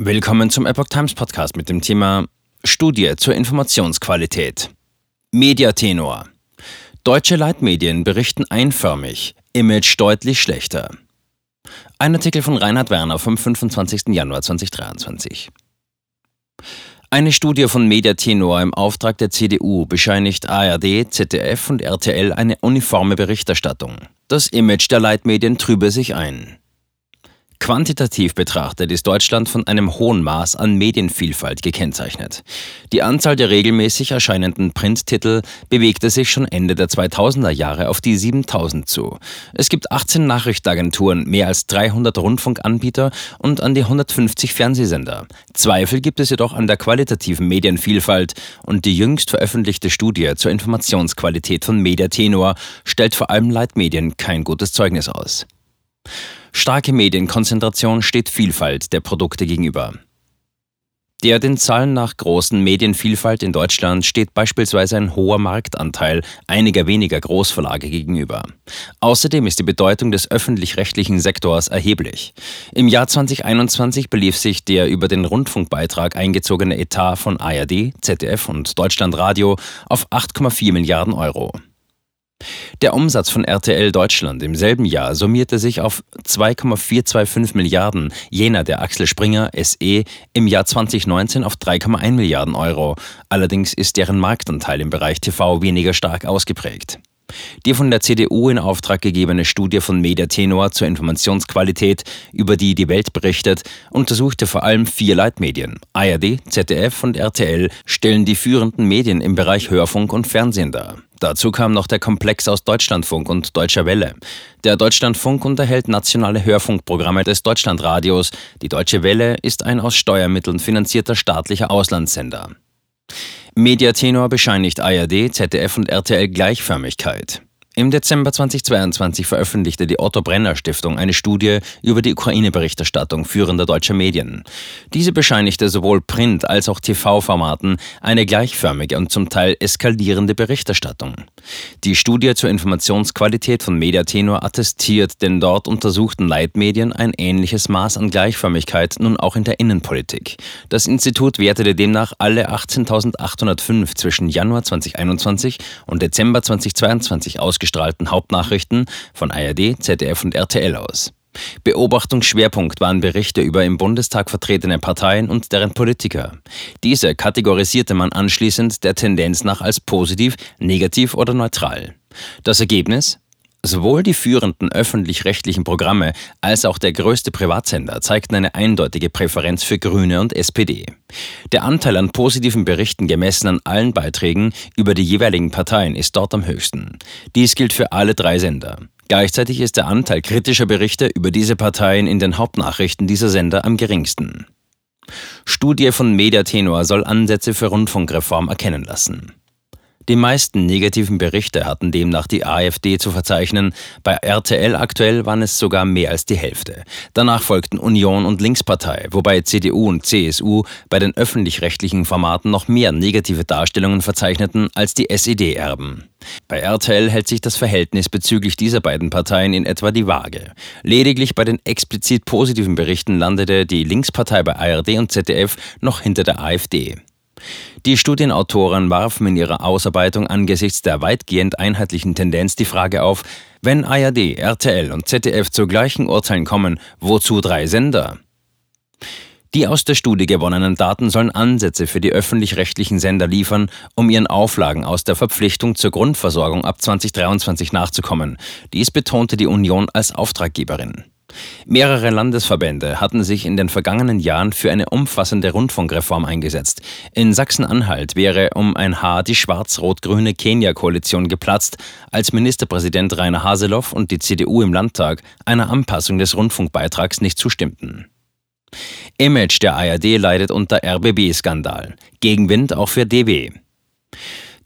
Willkommen zum Epoch Times Podcast mit dem Thema Studie zur Informationsqualität. Mediatenor. Deutsche Leitmedien berichten einförmig, Image deutlich schlechter. Ein Artikel von Reinhard Werner vom 25. Januar 2023. Eine Studie von Mediatenor im Auftrag der CDU bescheinigt ARD, ZDF und RTL eine uniforme Berichterstattung. Das Image der Leitmedien trübe sich ein. Quantitativ betrachtet ist Deutschland von einem hohen Maß an Medienvielfalt gekennzeichnet. Die Anzahl der regelmäßig erscheinenden Printtitel bewegte sich schon Ende der 2000er Jahre auf die 7000 zu. Es gibt 18 Nachrichtenagenturen, mehr als 300 Rundfunkanbieter und an die 150 Fernsehsender. Zweifel gibt es jedoch an der qualitativen Medienvielfalt und die jüngst veröffentlichte Studie zur Informationsqualität von Mediatenor stellt vor allem Leitmedien kein gutes Zeugnis aus. Starke Medienkonzentration steht Vielfalt der Produkte gegenüber. Der den Zahlen nach großen Medienvielfalt in Deutschland steht beispielsweise ein hoher Marktanteil einiger weniger Großverlage gegenüber. Außerdem ist die Bedeutung des öffentlich-rechtlichen Sektors erheblich. Im Jahr 2021 belief sich der über den Rundfunkbeitrag eingezogene Etat von ARD, ZDF und Deutschlandradio auf 8,4 Milliarden Euro. Der Umsatz von RTL Deutschland im selben Jahr summierte sich auf 2,425 Milliarden, jener der Axel Springer SE im Jahr 2019 auf 3,1 Milliarden Euro. Allerdings ist deren Marktanteil im Bereich TV weniger stark ausgeprägt. Die von der CDU in Auftrag gegebene Studie von Mediatenor zur Informationsqualität, über die die Welt berichtet, untersuchte vor allem vier Leitmedien. ARD, ZDF und RTL stellen die führenden Medien im Bereich Hörfunk und Fernsehen dar. Dazu kam noch der Komplex aus Deutschlandfunk und Deutscher Welle. Der Deutschlandfunk unterhält nationale Hörfunkprogramme des Deutschlandradios. Die Deutsche Welle ist ein aus Steuermitteln finanzierter staatlicher Auslandssender. Mediatenor bescheinigt ARD, ZDF und RTL Gleichförmigkeit. Im Dezember 2022 veröffentlichte die Otto Brenner Stiftung eine Studie über die Ukraine-Berichterstattung führender deutscher Medien. Diese bescheinigte sowohl Print- als auch TV-Formaten eine gleichförmige und zum Teil eskalierende Berichterstattung. Die Studie zur Informationsqualität von Mediatenor attestiert den dort untersuchten Leitmedien ein ähnliches Maß an Gleichförmigkeit nun auch in der Innenpolitik. Das Institut wertete demnach alle 18.805 zwischen Januar 2021 und Dezember 2022 ausgestattet ausgestrahlten Hauptnachrichten von ARD, ZDF und RTL aus. Beobachtungsschwerpunkt waren Berichte über im Bundestag vertretene Parteien und deren Politiker. Diese kategorisierte man anschließend der Tendenz nach als positiv, negativ oder neutral. Das Ergebnis? Sowohl die führenden öffentlich-rechtlichen Programme als auch der größte Privatsender zeigten eine eindeutige Präferenz für Grüne und SPD. Der Anteil an positiven Berichten gemessen an allen Beiträgen über die jeweiligen Parteien ist dort am höchsten. Dies gilt für alle drei Sender. Gleichzeitig ist der Anteil kritischer Berichte über diese Parteien in den Hauptnachrichten dieser Sender am geringsten. Studie von Mediatenor soll Ansätze für Rundfunkreform erkennen lassen. Die meisten negativen Berichte hatten demnach die AfD zu verzeichnen. Bei RTL aktuell waren es sogar mehr als die Hälfte. Danach folgten Union und Linkspartei, wobei CDU und CSU bei den öffentlich-rechtlichen Formaten noch mehr negative Darstellungen verzeichneten als die SED-Erben. Bei RTL hält sich das Verhältnis bezüglich dieser beiden Parteien in etwa die Waage. Lediglich bei den explizit positiven Berichten landete die Linkspartei bei ARD und ZDF noch hinter der AfD. Die Studienautoren warfen in ihrer Ausarbeitung angesichts der weitgehend einheitlichen Tendenz die Frage auf, wenn ARD, RTL und ZDF zu gleichen Urteilen kommen, wozu drei Sender? Die aus der Studie gewonnenen Daten sollen Ansätze für die öffentlich-rechtlichen Sender liefern, um ihren Auflagen aus der Verpflichtung zur Grundversorgung ab 2023 nachzukommen. Dies betonte die Union als Auftraggeberin. Mehrere Landesverbände hatten sich in den vergangenen Jahren für eine umfassende Rundfunkreform eingesetzt. In Sachsen-Anhalt wäre um ein Haar die schwarz-rot-grüne Kenia-Koalition geplatzt, als Ministerpräsident Rainer Haseloff und die CDU im Landtag einer Anpassung des Rundfunkbeitrags nicht zustimmten. Image der ARD leidet unter RBB-Skandal. Gegenwind auch für DW.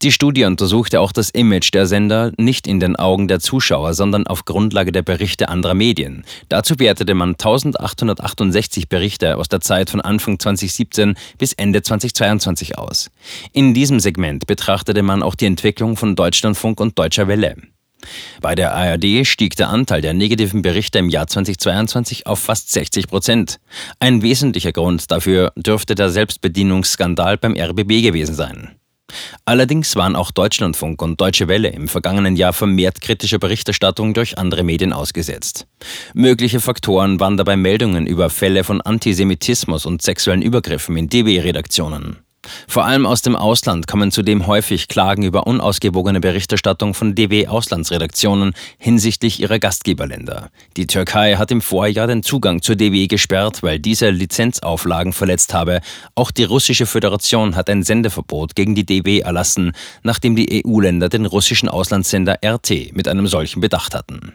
Die Studie untersuchte auch das Image der Sender nicht in den Augen der Zuschauer, sondern auf Grundlage der Berichte anderer Medien. Dazu wertete man 1868 Berichte aus der Zeit von Anfang 2017 bis Ende 2022 aus. In diesem Segment betrachtete man auch die Entwicklung von Deutschlandfunk und Deutscher Welle. Bei der ARD stieg der Anteil der negativen Berichte im Jahr 2022 auf fast 60 Prozent. Ein wesentlicher Grund dafür dürfte der Selbstbedienungsskandal beim RBB gewesen sein. Allerdings waren auch Deutschlandfunk und Deutsche Welle im vergangenen Jahr vermehrt kritischer Berichterstattung durch andere Medien ausgesetzt. Mögliche Faktoren waren dabei Meldungen über Fälle von Antisemitismus und sexuellen Übergriffen in DB-Redaktionen. Vor allem aus dem Ausland kommen zudem häufig Klagen über unausgewogene Berichterstattung von DW-Auslandsredaktionen hinsichtlich ihrer Gastgeberländer. Die Türkei hat im Vorjahr den Zugang zur DW gesperrt, weil diese Lizenzauflagen verletzt habe. Auch die russische Föderation hat ein Sendeverbot gegen die DW erlassen, nachdem die EU-Länder den russischen Auslandssender RT mit einem solchen bedacht hatten.